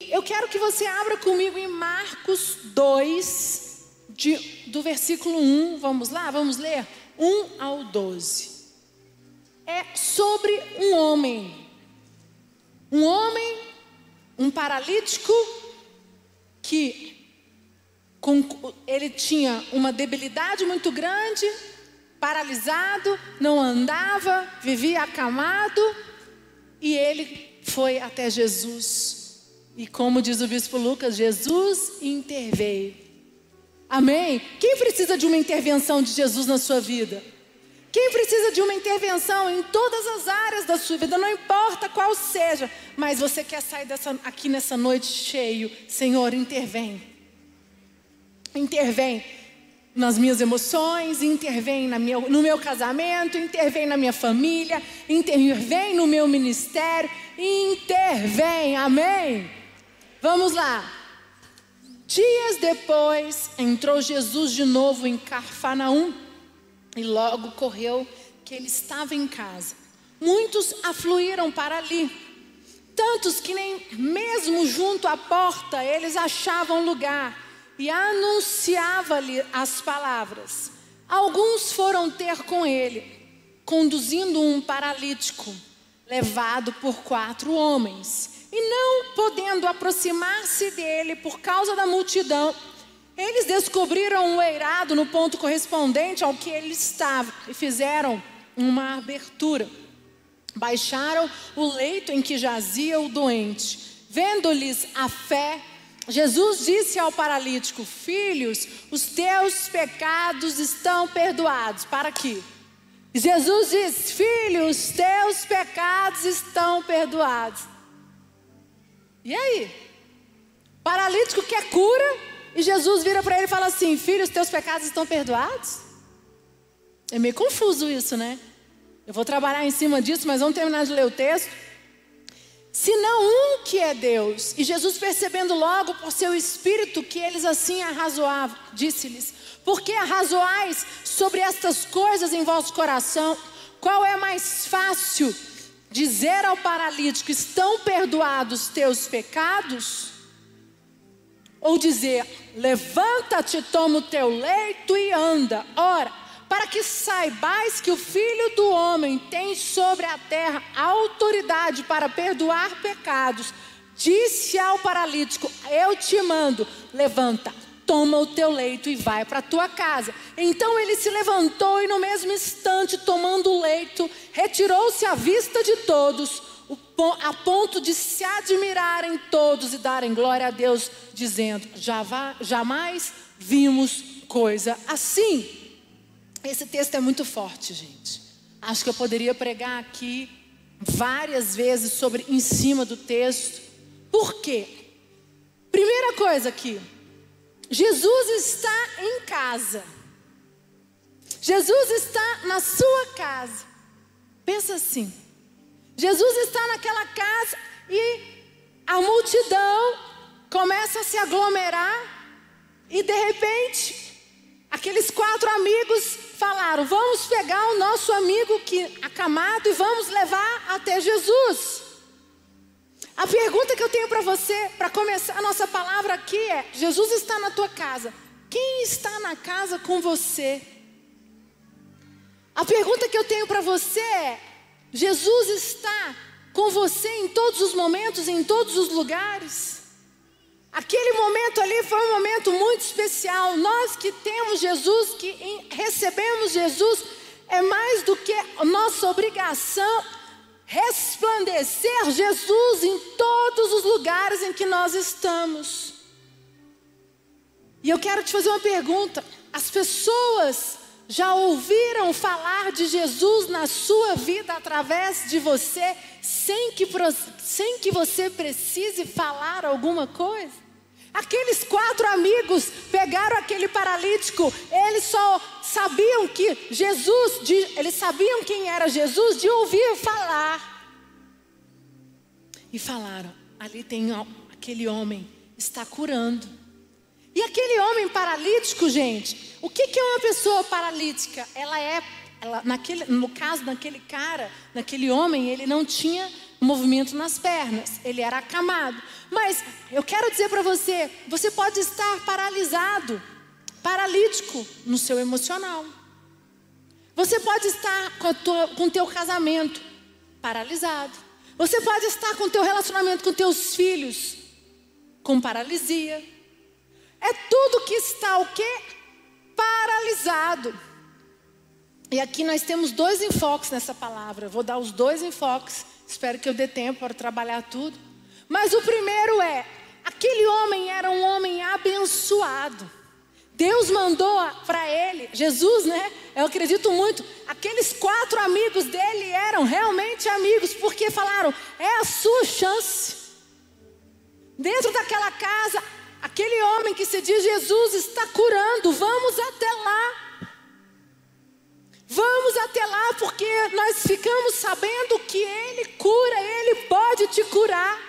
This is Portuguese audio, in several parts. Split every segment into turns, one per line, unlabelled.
eu quero que você abra comigo em Marcos 2, de, do versículo 1. Vamos lá? Vamos ler? 1 ao 12. É sobre um homem. Um homem, um paralítico, que com, ele tinha uma debilidade muito grande, paralisado, não andava, vivia acamado, e ele foi até Jesus. E como diz o bispo Lucas, Jesus interveio. Amém? Quem precisa de uma intervenção de Jesus na sua vida? Quem precisa de uma intervenção em todas as áreas da sua vida, não importa qual seja, mas você quer sair dessa, aqui nessa noite cheio, Senhor, intervém. Intervém nas minhas emoções, intervém na minha, no meu casamento, intervém na minha família, intervém no meu ministério, intervém, amém? Vamos lá. Dias depois, entrou Jesus de novo em Carfanaum e logo correu que ele estava em casa. Muitos afluíram para ali, tantos que nem mesmo junto à porta eles achavam lugar e anunciava-lhe as palavras. Alguns foram ter com ele, conduzindo um paralítico, levado por quatro homens. E não podendo aproximar-se dele por causa da multidão, eles descobriram um eirado no ponto correspondente ao que ele estava e fizeram uma abertura. Baixaram o leito em que jazia o doente. Vendo-lhes a fé, Jesus disse ao paralítico: Filhos, os teus pecados estão perdoados. Para aqui. Jesus disse: Filho, os teus pecados estão perdoados. E aí? Paralítico quer cura e Jesus vira para ele e fala assim: Filho, os teus pecados estão perdoados? É meio confuso isso, né? Eu vou trabalhar em cima disso, mas vamos terminar de ler o texto. Se não um que é Deus, e Jesus percebendo logo por seu espírito que eles assim arrazoavam, disse-lhes: Por que arrazoais sobre estas coisas em vosso coração? Qual é mais fácil? Dizer ao paralítico: estão perdoados teus pecados? Ou dizer: levanta-te, toma o teu leito e anda. Ora, para que saibais que o Filho do Homem tem sobre a terra autoridade para perdoar pecados, disse ao paralítico: Eu te mando, levanta, toma o teu leito e vai para a tua casa. Então ele se levantou e, no mesmo instante, tomando o leito, retirou-se à vista de todos, a ponto de se admirarem todos e darem glória a Deus, dizendo: Jamais vimos coisa assim. Esse texto é muito forte, gente. Acho que eu poderia pregar aqui várias vezes sobre em cima do texto. Por quê? Primeira coisa aqui, Jesus está em casa. Jesus está na sua casa. Pensa assim: Jesus está naquela casa e a multidão começa a se aglomerar e de repente aqueles quatro amigos falaram: "Vamos pegar o nosso amigo que acamado e vamos levar até Jesus". A pergunta que eu tenho para você, para começar a nossa palavra aqui é: Jesus está na tua casa. Quem está na casa com você? A pergunta que eu tenho para você é: Jesus está com você em todos os momentos, em todos os lugares? Aquele momento ali foi um momento muito especial. Nós que temos Jesus, que recebemos Jesus, é mais do que nossa obrigação resplandecer Jesus em todos os lugares em que nós estamos. E eu quero te fazer uma pergunta: as pessoas já ouviram falar de Jesus na sua vida através de você, sem que, sem que você precise falar alguma coisa? Aqueles quatro amigos pegaram aquele paralítico, eles só sabiam que Jesus, de, eles sabiam quem era Jesus de ouvir falar. E falaram: ali tem aquele homem, está curando. E aquele homem paralítico, gente, o que, que é uma pessoa paralítica? Ela é, ela, naquele, no caso daquele cara, naquele homem, ele não tinha movimento nas pernas, ele era acamado. Mas eu quero dizer para você: você pode estar paralisado, paralítico no seu emocional. Você pode estar com o teu casamento paralisado. Você pode estar com o teu relacionamento com teus filhos com paralisia. É tudo que está o quê? Paralisado. E aqui nós temos dois enfoques nessa palavra. vou dar os dois enfoques. Espero que eu dê tempo para trabalhar tudo. Mas o primeiro é: aquele homem era um homem abençoado. Deus mandou para ele, Jesus, né? Eu acredito muito. Aqueles quatro amigos dele eram realmente amigos, porque falaram: é a sua chance. Dentro daquela casa, aquele homem que se diz Jesus está curando. Vamos até lá. Vamos até lá, porque nós ficamos sabendo que Ele cura, Ele pode te curar.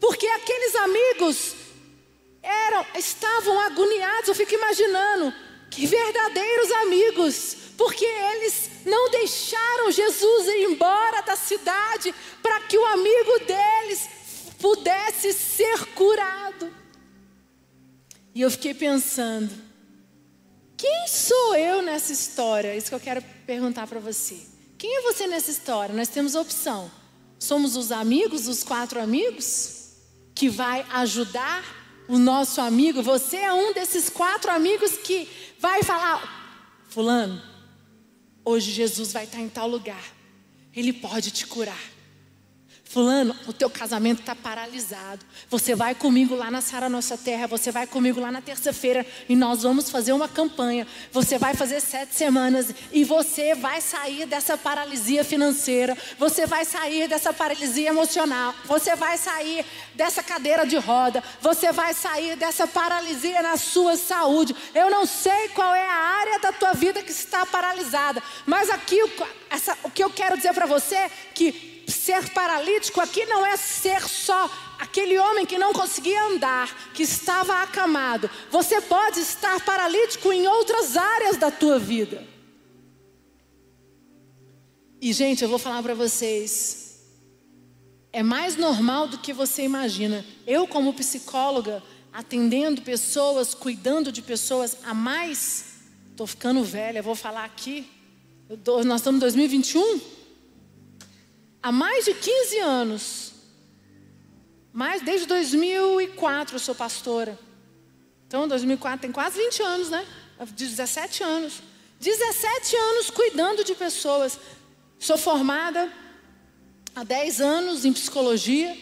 Porque aqueles amigos eram, estavam agoniados. Eu fico imaginando que verdadeiros amigos, porque eles não deixaram Jesus ir embora da cidade para que o amigo deles pudesse ser curado. E eu fiquei pensando, quem sou eu nessa história? É isso que eu quero perguntar para você. Quem é você nessa história? Nós temos opção. Somos os amigos, os quatro amigos, que vai ajudar o nosso amigo, você é um desses quatro amigos que vai falar: Fulano, hoje Jesus vai estar em tal lugar, Ele pode te curar. Fulano, o teu casamento está paralisado. Você vai comigo lá na Sara Nossa Terra. Você vai comigo lá na terça-feira e nós vamos fazer uma campanha. Você vai fazer sete semanas e você vai sair dessa paralisia financeira. Você vai sair dessa paralisia emocional. Você vai sair dessa cadeira de roda. Você vai sair dessa paralisia na sua saúde. Eu não sei qual é a área da tua vida que está paralisada, mas aqui essa, o que eu quero dizer para você é que ser paralítico aqui não é ser só aquele homem que não conseguia andar, que estava acamado. Você pode estar paralítico em outras áreas da tua vida. E gente, eu vou falar para vocês, é mais normal do que você imagina. Eu como psicóloga, atendendo pessoas, cuidando de pessoas há mais, estou ficando velha, vou falar aqui. Nós estamos em 2021 há mais de 15 anos. Mais desde 2004 eu sou pastora. Então, 2004 tem quase 20 anos, né? 17 anos. 17 anos cuidando de pessoas. Sou formada há 10 anos em psicologia,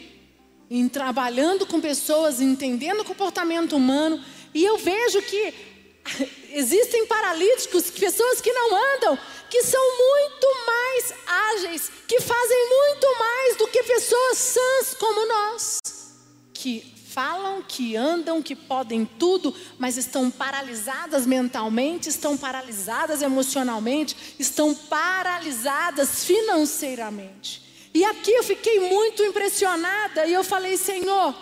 em trabalhando com pessoas, entendendo o comportamento humano, e eu vejo que existem paralíticos, pessoas que não andam, que são muito mais ágeis, que fazem muito mais do que pessoas sãs como nós, que falam, que andam, que podem tudo, mas estão paralisadas mentalmente, estão paralisadas emocionalmente, estão paralisadas financeiramente. E aqui eu fiquei muito impressionada e eu falei, Senhor,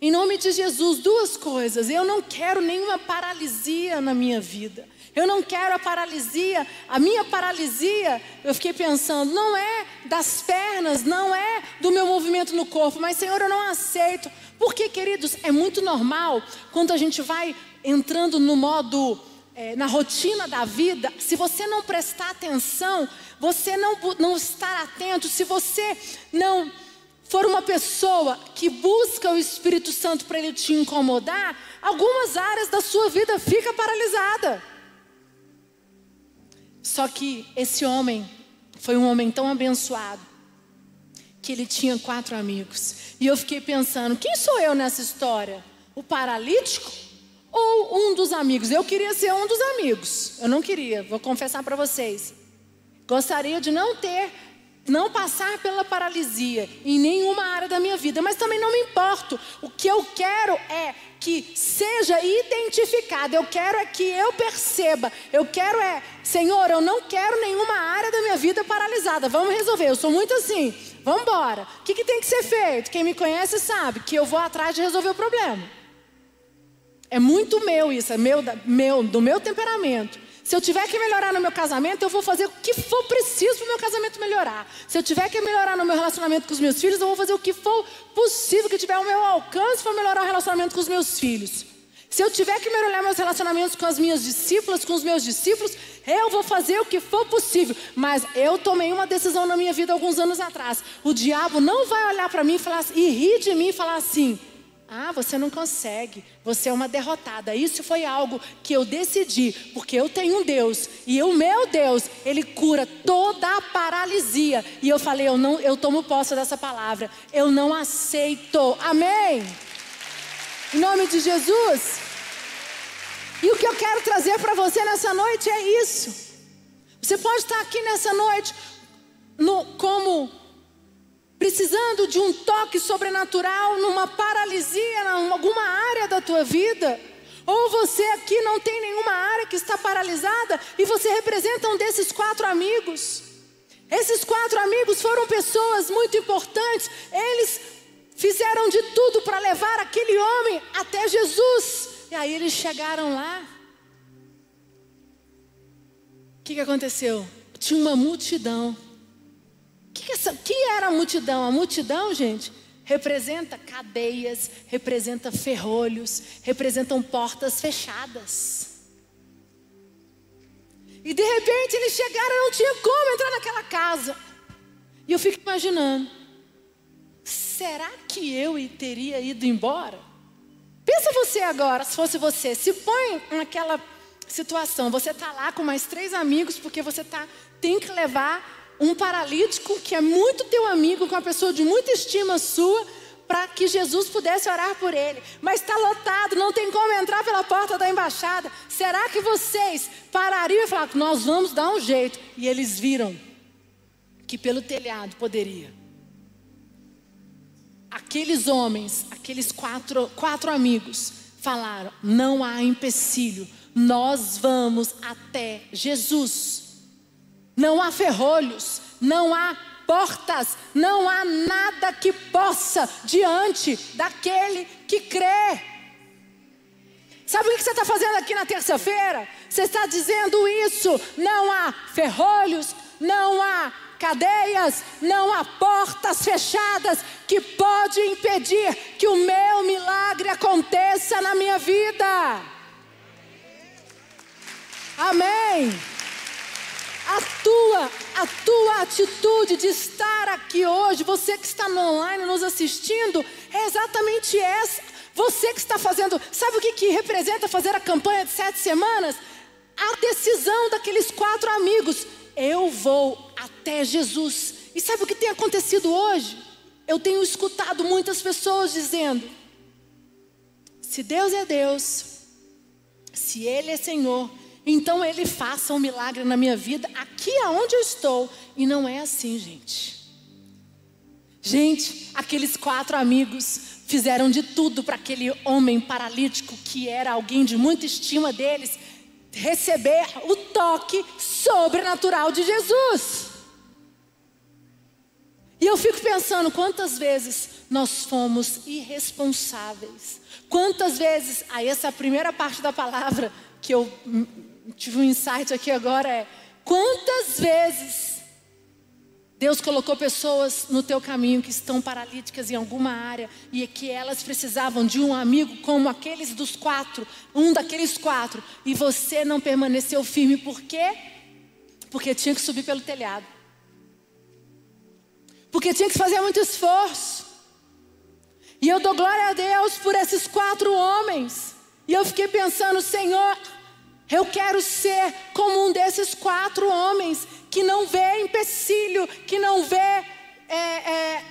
em nome de Jesus, duas coisas. Eu não quero nenhuma paralisia na minha vida. Eu não quero a paralisia. A minha paralisia, eu fiquei pensando, não é das pernas, não é do meu movimento no corpo, mas Senhor, eu não aceito. Porque, queridos, é muito normal quando a gente vai entrando no modo, é, na rotina da vida, se você não prestar atenção, você não, não estar atento, se você não for uma pessoa que busca o Espírito Santo para ele te incomodar, algumas áreas da sua vida fica paralisada. Só que esse homem foi um homem tão abençoado que ele tinha quatro amigos. E eu fiquei pensando: quem sou eu nessa história? O paralítico ou um dos amigos? Eu queria ser um dos amigos. Eu não queria, vou confessar para vocês. Gostaria de não ter, não passar pela paralisia em nenhuma área da minha vida, mas também não me importo. O que eu quero é que seja identificado. Eu quero é que eu perceba. Eu quero é, Senhor, eu não quero nenhuma área da minha vida paralisada. Vamos resolver. Eu sou muito assim. Vamos embora. O que, que tem que ser feito? Quem me conhece sabe que eu vou atrás de resolver o problema. É muito meu isso, é meu, meu, do meu temperamento. Se eu tiver que melhorar no meu casamento, eu vou fazer o que for preciso para o meu casamento melhorar. Se eu tiver que melhorar no meu relacionamento com os meus filhos, eu vou fazer o que for possível, que tiver ao meu alcance para melhorar o relacionamento com os meus filhos. Se eu tiver que melhorar meus relacionamentos com as minhas discípulas, com os meus discípulos, eu vou fazer o que for possível. Mas eu tomei uma decisão na minha vida alguns anos atrás. O diabo não vai olhar para mim e, falar, e rir de mim e falar assim: ah, você não consegue, você é uma derrotada. Isso foi algo que eu decidi, porque eu tenho um Deus e o meu Deus, ele cura toda a paralisia. E eu falei, eu não, eu tomo posse dessa palavra. Eu não aceito. Amém. Em nome de Jesus. E o que eu quero trazer para você nessa noite é isso. Você pode estar aqui nessa noite no, como precisando de um toque sobrenatural, numa paralisia, em alguma área da tua vida. Ou você aqui não tem nenhuma área que está paralisada e você representa um desses quatro amigos. Esses quatro amigos foram pessoas muito importantes. Eles fizeram de tudo para levar aquele homem até Jesus. E aí eles chegaram lá. O que, que aconteceu? Tinha uma multidão que, essa, que era a multidão? A multidão, gente, representa cadeias, representa ferrolhos, representam portas fechadas. E de repente eles chegaram, não tinha como entrar naquela casa. E eu fico imaginando, será que eu teria ido embora? Pensa você agora, se fosse você, se põe naquela situação, você está lá com mais três amigos, porque você tá, tem que levar um paralítico que é muito teu amigo, com uma pessoa de muita estima sua, para que Jesus pudesse orar por ele. Mas está lotado, não tem como entrar pela porta da embaixada. Será que vocês parariam e falaram, nós vamos dar um jeito? E eles viram que pelo telhado poderia. Aqueles homens, aqueles quatro, quatro amigos, falaram: não há empecilho, nós vamos até Jesus. Não há ferrolhos, não há portas, não há nada que possa diante daquele que crê. Sabe o que você está fazendo aqui na terça-feira? Você está dizendo isso. Não há ferrolhos, não há cadeias, não há portas fechadas que pode impedir que o meu milagre aconteça na minha vida. Amém. A tua, a tua atitude de estar aqui hoje, você que está no online nos assistindo, é exatamente essa. Você que está fazendo, sabe o que, que representa fazer a campanha de sete semanas? A decisão daqueles quatro amigos. Eu vou até Jesus. E sabe o que tem acontecido hoje? Eu tenho escutado muitas pessoas dizendo: se Deus é Deus, se Ele é Senhor, então ele faça um milagre na minha vida aqui aonde eu estou. E não é assim, gente. Gente, aqueles quatro amigos fizeram de tudo para aquele homem paralítico, que era alguém de muita estima deles, receber o toque sobrenatural de Jesus. E eu fico pensando quantas vezes nós fomos irresponsáveis. Quantas vezes, aí essa é a primeira parte da palavra que eu tive um insight aqui agora é: quantas vezes Deus colocou pessoas no teu caminho que estão paralíticas em alguma área e que elas precisavam de um amigo como aqueles dos quatro, um daqueles quatro, e você não permaneceu firme, por quê? Porque tinha que subir pelo telhado. Porque tinha que fazer muito esforço. E eu dou glória a Deus por esses quatro homens. E eu fiquei pensando, Senhor, eu quero ser como um desses quatro homens que não vê empecilho, que não vê é, é,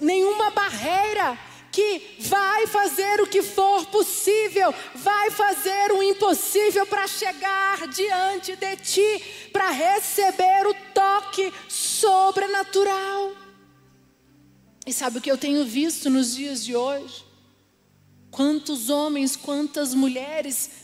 nenhuma barreira, que vai fazer o que for possível, vai fazer o impossível para chegar diante de ti, para receber o toque sobrenatural. E sabe o que eu tenho visto nos dias de hoje? Quantos homens, quantas mulheres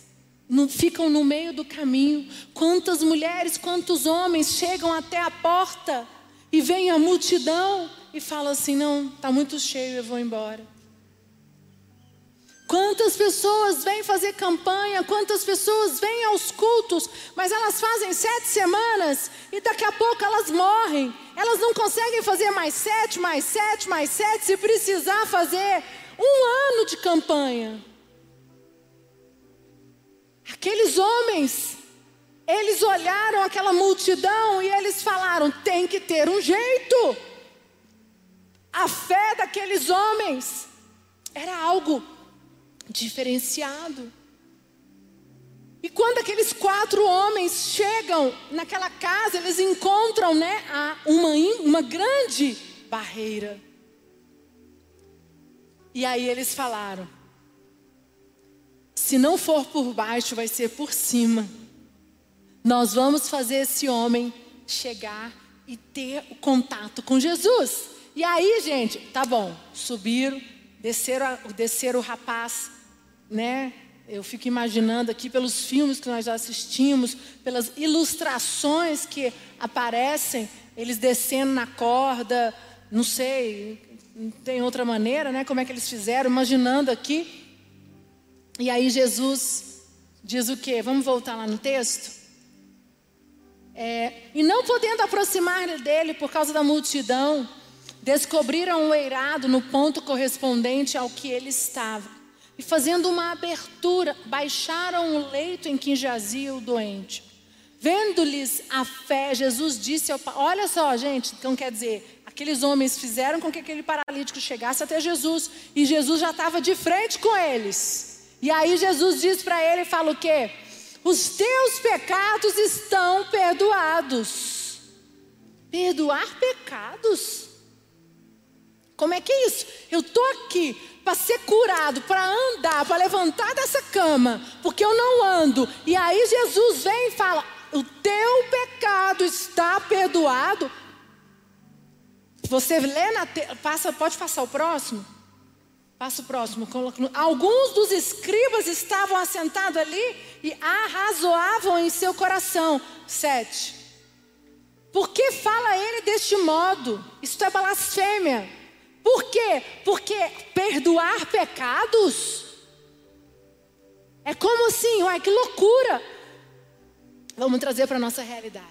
no, ficam no meio do caminho. Quantas mulheres, quantos homens chegam até a porta e vem a multidão e falam assim: não, está muito cheio, eu vou embora. Quantas pessoas vêm fazer campanha, quantas pessoas vêm aos cultos, mas elas fazem sete semanas e daqui a pouco elas morrem. Elas não conseguem fazer mais sete, mais sete, mais sete, se precisar fazer um ano de campanha. Aqueles homens, eles olharam aquela multidão e eles falaram: tem que ter um jeito. A fé daqueles homens era algo diferenciado. E quando aqueles quatro homens chegam naquela casa, eles encontram né, uma, uma grande barreira. E aí eles falaram: se não for por baixo, vai ser por cima. Nós vamos fazer esse homem chegar e ter o contato com Jesus. E aí, gente, tá bom, subiram, desceram, desceram o rapaz né? Eu fico imaginando aqui pelos filmes que nós já assistimos, pelas ilustrações que aparecem, eles descendo na corda, não sei, tem outra maneira, né? Como é que eles fizeram? Imaginando aqui. E aí Jesus diz o quê? Vamos voltar lá no texto? É, e não podendo aproximar dele por causa da multidão, descobriram o eirado no ponto correspondente ao que ele estava e fazendo uma abertura, baixaram o leito em que jazia o doente. Vendo-lhes a fé, Jesus disse ao Olha só, gente, então quer dizer, aqueles homens fizeram com que aquele paralítico chegasse até Jesus, e Jesus já estava de frente com eles. E aí Jesus diz para ele: fala o quê? Os teus pecados estão perdoados. Perdoar pecados? Como é que é isso? Eu estou aqui para ser curado, para andar, para levantar dessa cama, porque eu não ando. E aí Jesus vem e fala: O teu pecado está perdoado. Você lê na te... passa, pode passar o próximo? Passa o próximo. Alguns dos escribas estavam assentados ali e arrazoavam em seu coração. Sete. Por que fala ele deste modo? Isto é blasfêmia. Por quê? Porque perdoar pecados é como assim, uai, que loucura. Vamos trazer para a nossa realidade.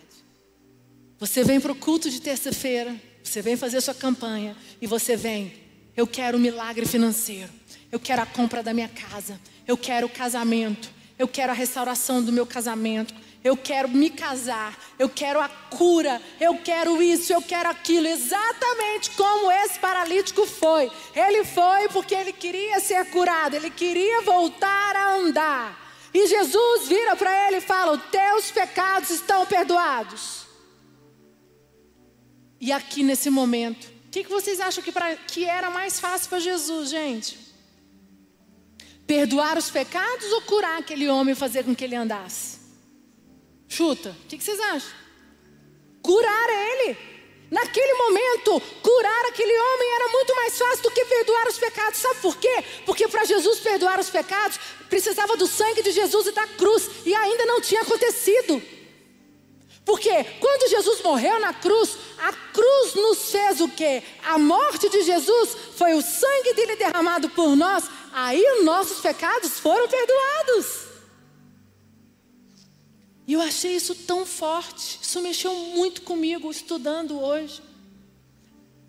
Você vem para o culto de terça-feira, você vem fazer sua campanha e você vem, eu quero um milagre financeiro, eu quero a compra da minha casa, eu quero o casamento, eu quero a restauração do meu casamento, eu quero me casar, eu quero a cura, eu quero isso, eu quero aquilo, exatamente como esse paralítico foi. Ele foi porque ele queria ser curado, ele queria voltar a andar. E Jesus vira para ele e fala: teus pecados estão perdoados. E aqui nesse momento, que, que vocês acham que, pra, que era mais fácil para Jesus, gente? Perdoar os pecados ou curar aquele homem e fazer com que ele andasse? Chuta, o que, que vocês acham? Curar ele. Naquele momento, curar aquele homem era muito mais fácil do que perdoar os pecados. Sabe por quê? Porque para Jesus perdoar os pecados, precisava do sangue de Jesus e da cruz, e ainda não tinha acontecido. Porque quando Jesus morreu na cruz, a cruz nos fez o quê? A morte de Jesus foi o sangue dele derramado por nós, aí os nossos pecados foram perdoados. E eu achei isso tão forte, isso mexeu muito comigo estudando hoje.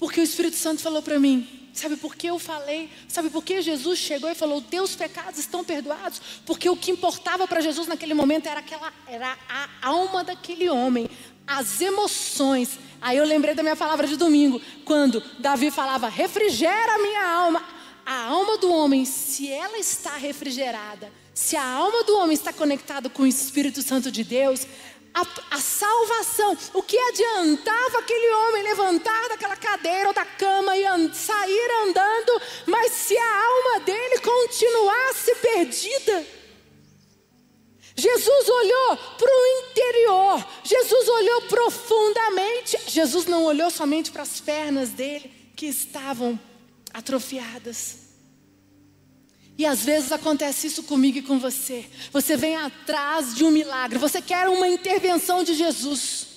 Porque o Espírito Santo falou para mim, sabe por que eu falei? Sabe por que Jesus chegou e falou: "Teus pecados estão perdoados"? Porque o que importava para Jesus naquele momento era aquela era a alma daquele homem, as emoções. Aí eu lembrei da minha palavra de domingo, quando Davi falava: "Refrigera a minha alma". A alma do homem, se ela está refrigerada, se a alma do homem está conectada com o Espírito Santo de Deus, a, a, salvação, o que adiantava aquele homem levantar daquela cadeira ou da cama e sair andando, mas se a alma dele continuasse perdida? Jesus olhou para o interior, Jesus olhou profundamente. Jesus não olhou somente para as pernas dele que estavam atrofiadas. E às vezes acontece isso comigo e com você. Você vem atrás de um milagre, você quer uma intervenção de Jesus.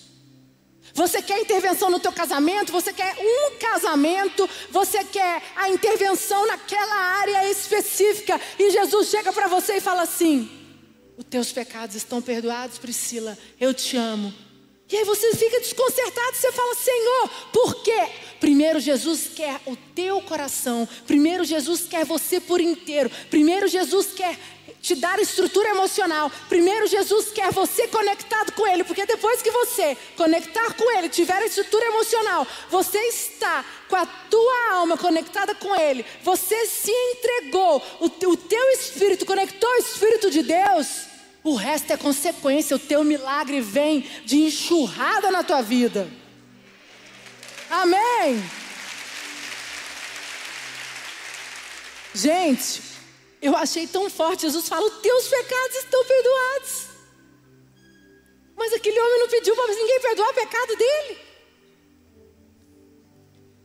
Você quer intervenção no teu casamento? Você quer um casamento? Você quer a intervenção naquela área específica? E Jesus chega para você e fala assim: Os teus pecados estão perdoados, Priscila. Eu te amo. E aí você fica desconcertado, você fala, Senhor, por quê? Primeiro Jesus quer o teu coração. Primeiro Jesus quer você por inteiro. Primeiro Jesus quer te dar estrutura emocional. Primeiro, Jesus quer você conectado com Ele, porque depois que você conectar com Ele, tiver estrutura emocional, você está com a tua alma conectada com Ele, você se entregou, o teu espírito conectou o Espírito de Deus, o resto é consequência, o teu milagre vem de enxurrada na tua vida. Amém. Gente, eu achei tão forte. Jesus fala: Os teus pecados estão perdoados. Mas aquele homem não pediu para ninguém perdoar o pecado dele.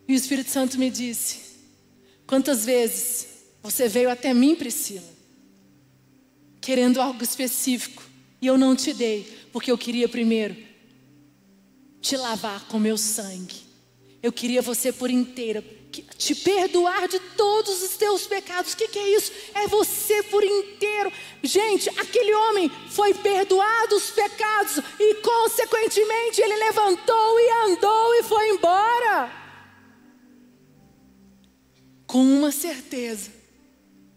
E o Espírito Santo me disse: Quantas vezes você veio até mim, Priscila, querendo algo específico, e eu não te dei, porque eu queria primeiro te lavar com meu sangue. Eu queria você por inteira te perdoar de todos os teus pecados. O que, que, é isso? É você por inteiro. Gente, aquele homem foi perdoado os pecados e, consequentemente, ele levantou e andou e foi embora. Com uma certeza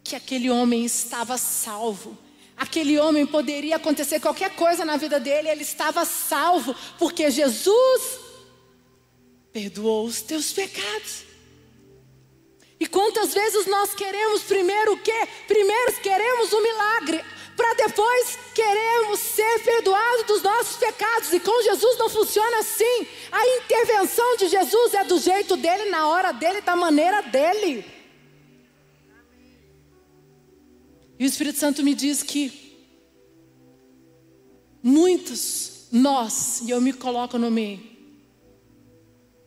que aquele homem estava salvo. Aquele homem poderia acontecer qualquer coisa na vida dele, ele estava salvo, porque Jesus perdoou os teus pecados. E quantas vezes nós queremos primeiro o quê? Primeiro queremos um milagre, para depois queremos ser perdoados dos nossos pecados. E com Jesus não funciona assim. A intervenção de Jesus é do jeito dele, na hora dele, da maneira dele. E o Espírito Santo me diz que muitos, nós, e eu me coloco no meio,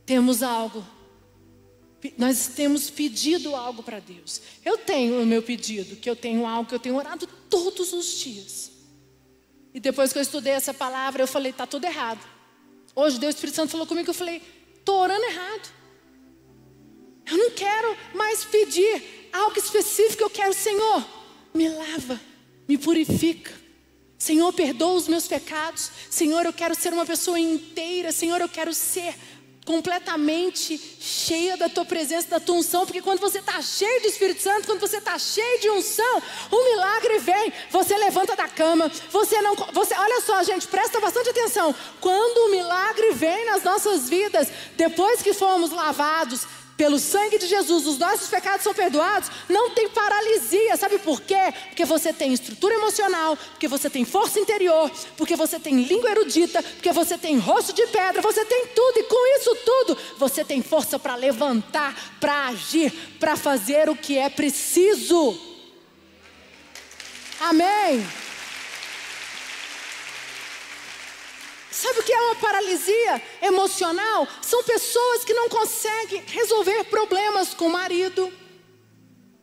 temos algo nós temos pedido algo para Deus. Eu tenho o meu pedido, que eu tenho algo que eu tenho orado todos os dias. E depois que eu estudei essa palavra, eu falei, está tudo errado. Hoje Deus Espírito Santo falou comigo, eu falei, estou orando errado. Eu não quero mais pedir algo específico, eu quero, Senhor, me lava, me purifica. Senhor, perdoa os meus pecados. Senhor, eu quero ser uma pessoa inteira. Senhor, eu quero ser completamente cheia da tua presença, da tua unção, porque quando você está cheio do Espírito Santo, quando você está cheio de unção, o milagre vem. Você levanta da cama, você não, você, olha só, gente, presta bastante atenção. Quando o milagre vem nas nossas vidas, depois que fomos lavados, pelo sangue de Jesus, os nossos pecados são perdoados, não tem paralisia. Sabe por quê? Porque você tem estrutura emocional, porque você tem força interior, porque você tem língua erudita, porque você tem rosto de pedra, você tem tudo, e com isso tudo, você tem força para levantar, para agir, para fazer o que é preciso. Amém. Sabe o que é uma paralisia emocional? São pessoas que não conseguem resolver problemas com o marido,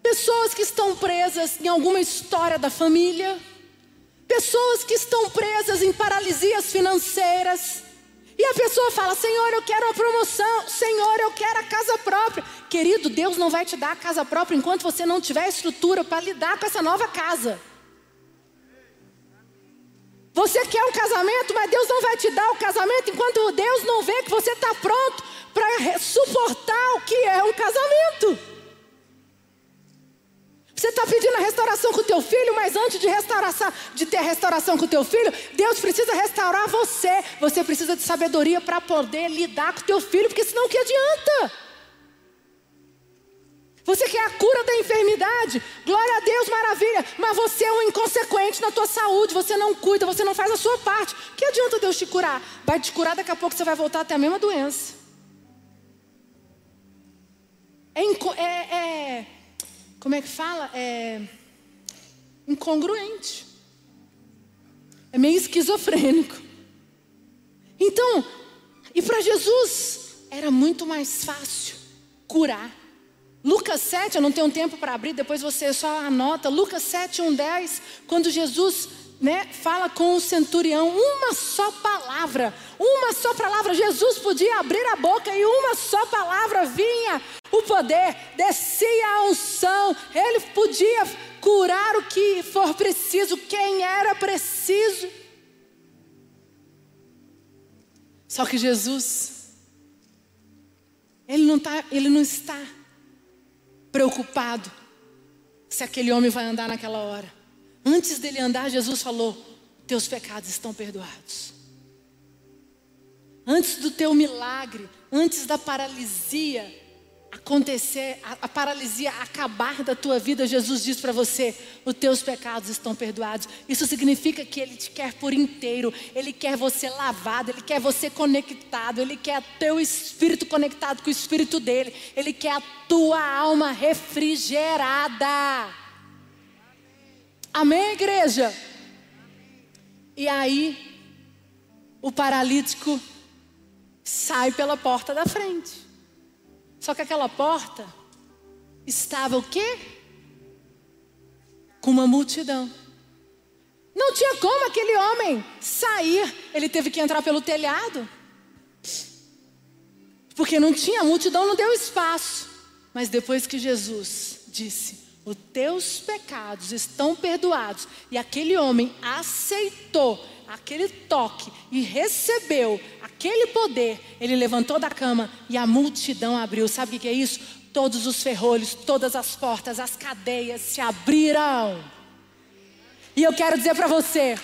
pessoas que estão presas em alguma história da família, pessoas que estão presas em paralisias financeiras. E a pessoa fala: Senhor, eu quero a promoção, Senhor, eu quero a casa própria. Querido, Deus não vai te dar a casa própria enquanto você não tiver estrutura para lidar com essa nova casa. Você quer um casamento, mas Deus não vai te dar o casamento enquanto Deus não vê que você está pronto para suportar o que é um casamento. Você está pedindo a restauração com o teu filho, mas antes de, restauração, de ter restauração com o teu filho, Deus precisa restaurar você. Você precisa de sabedoria para poder lidar com o teu filho, porque senão o que adianta? Você quer a cura da enfermidade? Glória a Deus, maravilha. Mas você é um inconsequente na tua saúde. Você não cuida, você não faz a sua parte. Que adianta Deus te curar? Vai te curar, daqui a pouco você vai voltar até a mesma doença. É, é, é como é que fala? É incongruente. É meio esquizofrênico. Então, e para Jesus era muito mais fácil curar Lucas 7, eu não tenho tempo para abrir, depois você só anota. Lucas 7, 1, 10, quando Jesus né, fala com o centurião uma só palavra, uma só palavra. Jesus podia abrir a boca e uma só palavra vinha o poder, descia a unção, ele podia curar o que for preciso, quem era preciso. Só que Jesus, ele não, tá, ele não está preocupado se aquele homem vai andar naquela hora. Antes dele andar, Jesus falou: Teus pecados estão perdoados. Antes do teu milagre, antes da paralisia acontecer, a, a paralisia acabar da tua vida, Jesus diz para você: os teus pecados estão perdoados. Isso significa que Ele te quer por inteiro, Ele quer você lavado, Ele quer você conectado, Ele quer teu espírito conectado com o espírito dele, Ele quer a tua alma refrigerada. Amém, igreja? E aí, o paralítico sai pela porta da frente. Só que aquela porta estava o quê? Com uma multidão. Não tinha como aquele homem sair, ele teve que entrar pelo telhado. Porque não tinha, a multidão não deu espaço. Mas depois que Jesus disse: os teus pecados estão perdoados. E aquele homem aceitou aquele toque e recebeu aquele poder. Ele levantou da cama e a multidão abriu. Sabe o que é isso? Todos os ferrolhos, todas as portas, as cadeias se abriram. E eu quero dizer para você: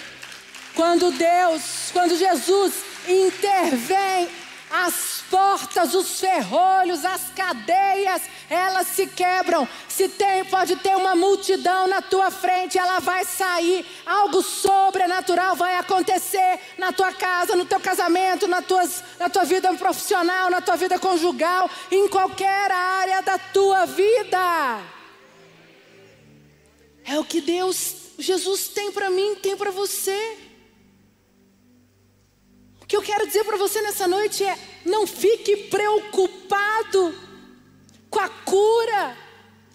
quando Deus, quando Jesus intervém as portas, os ferrolhos, as cadeias, elas se quebram. Se tem, pode ter uma multidão na tua frente, ela vai sair. Algo sobrenatural vai acontecer na tua casa, no teu casamento, na, tuas, na tua vida profissional, na tua vida conjugal, em qualquer área da tua vida. É o que Deus, Jesus tem para mim, tem para você. O que eu quero dizer para você nessa noite é: não fique preocupado com a cura.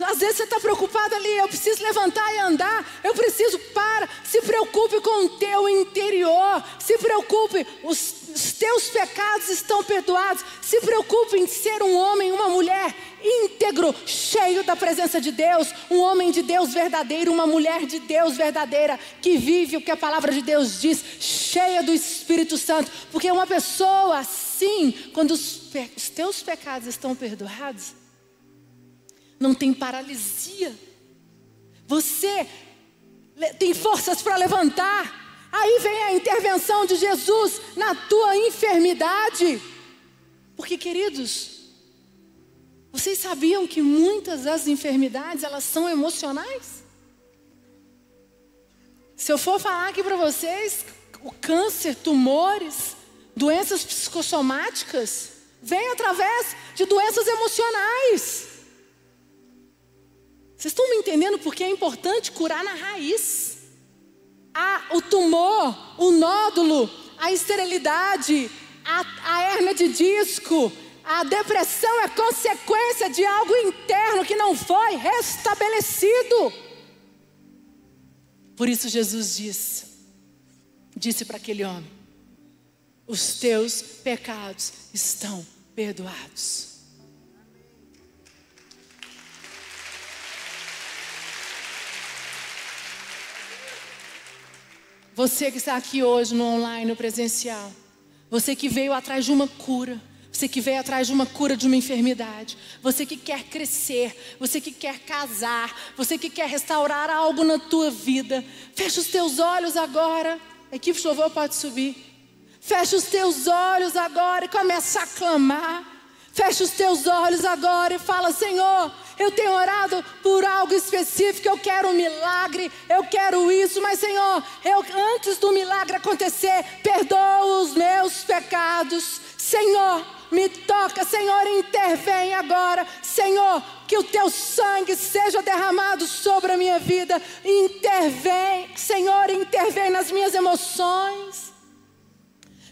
Às vezes você está preocupado ali, eu preciso levantar e andar, eu preciso para. Se preocupe com o teu interior, se preocupe, os, os teus pecados estão perdoados. Se preocupe em ser um homem, uma mulher íntegro, cheio da presença de Deus, um homem de Deus verdadeiro, uma mulher de Deus verdadeira, que vive o que a palavra de Deus diz, cheia do Espírito Santo, porque uma pessoa assim, quando os, os teus pecados estão perdoados, não tem paralisia, você tem forças para levantar. Aí vem a intervenção de Jesus na tua enfermidade. Porque, queridos, vocês sabiam que muitas das enfermidades elas são emocionais? Se eu for falar aqui para vocês, o câncer, tumores, doenças psicossomáticas, vem através de doenças emocionais. Vocês estão me entendendo porque é importante curar na raiz? Ah, o tumor, o nódulo, a esterilidade, a, a hernia de disco, a depressão é consequência de algo interno que não foi restabelecido. Por isso Jesus disse, disse para aquele homem: os teus pecados estão perdoados. Você que está aqui hoje no online, no presencial, você que veio atrás de uma cura, você que veio atrás de uma cura de uma enfermidade. Você que quer crescer. Você que quer casar. Você que quer restaurar algo na tua vida. Fecha os teus olhos agora. A equipe de louvor pode subir. Fecha os teus olhos agora e começa a clamar. Fecha os teus olhos agora e fala: Senhor, eu tenho orado por algo específico, eu quero um milagre, eu quero isso, mas Senhor, eu, antes do milagre acontecer, perdoa os meus pecados. Senhor, me toca, Senhor, intervém agora. Senhor, que o teu sangue seja derramado sobre a minha vida. Intervém, Senhor, intervém nas minhas emoções.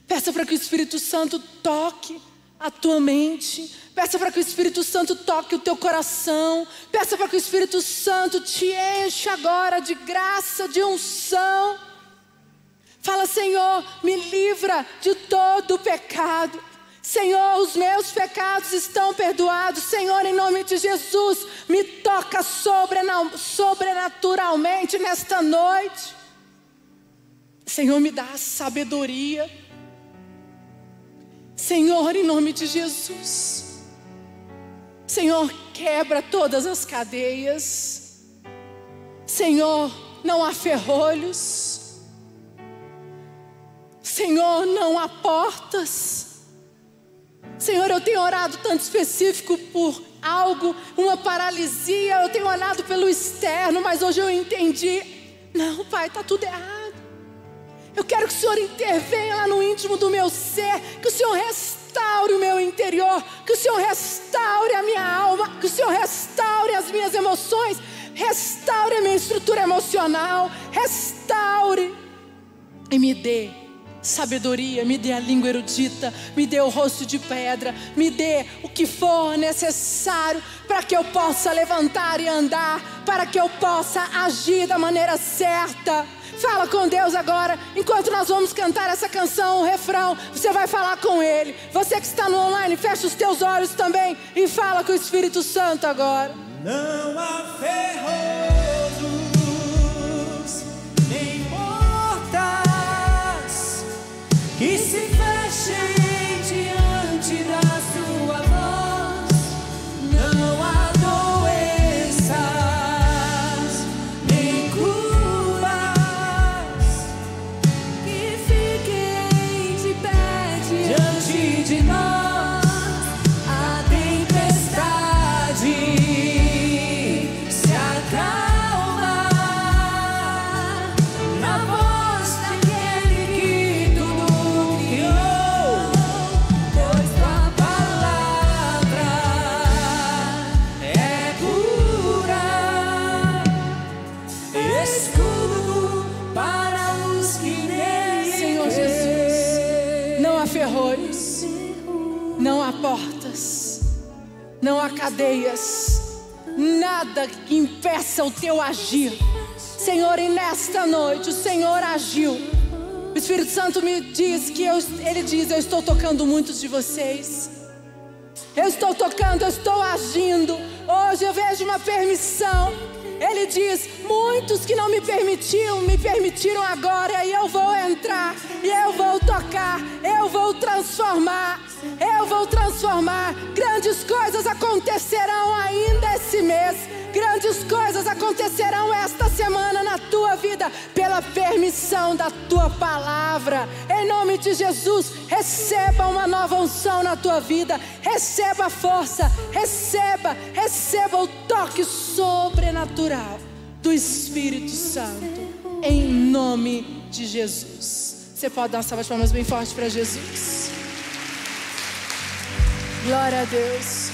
Peça para que o Espírito Santo toque a tua mente. Peça para que o Espírito Santo toque o teu coração. Peça para que o Espírito Santo te encha agora de graça, de unção. Fala, Senhor, me livra de todo pecado. Senhor, os meus pecados estão perdoados. Senhor, em nome de Jesus, me toca sobrenaturalmente nesta noite. Senhor, me dá sabedoria. Senhor, em nome de Jesus. Senhor, quebra todas as cadeias. Senhor, não há ferrolhos. Senhor, não há portas. Senhor, eu tenho orado tanto específico por algo, uma paralisia, eu tenho olhado pelo externo, mas hoje eu entendi. Não, Pai, está tudo errado. Eu quero que o Senhor intervenha lá no íntimo do meu ser, que o Senhor restaure o meu interior, que o Senhor restaure a minha alma, que o Senhor restaure as minhas emoções, restaure a minha estrutura emocional, restaure e me dê sabedoria, me dê a língua erudita, me dê o rosto de pedra, me dê o que for necessário para que eu possa levantar e andar, para que eu possa agir da maneira certa. Fala com Deus agora, enquanto nós vamos cantar essa canção, o refrão, você vai falar com Ele. Você que está no online, fecha os teus olhos também e fala com o Espírito Santo agora.
Não há ferrolhos,
portas, não há cadeias, nada que impeça o teu agir. Senhor, e nesta noite o Senhor agiu. O Espírito Santo me diz que eu, ele diz: Eu estou tocando muitos de vocês. Eu estou tocando, eu estou agindo. Hoje eu vejo uma permissão. Ele diz: muitos que não me permitiam, me permitiram agora, e eu vou entrar, e eu vou tocar, eu vou transformar, eu vou transformar. Grandes coisas acontecerão ainda esse mês. Grandes coisas acontecerão esta semana na tua vida, pela permissão da tua palavra. Em nome de Jesus, receba uma nova unção na tua vida, receba a força, receba, receba o toque sobrenatural do Espírito Santo, em nome de Jesus. Você pode dar uma salva de palmas bem forte para Jesus. Glória a Deus.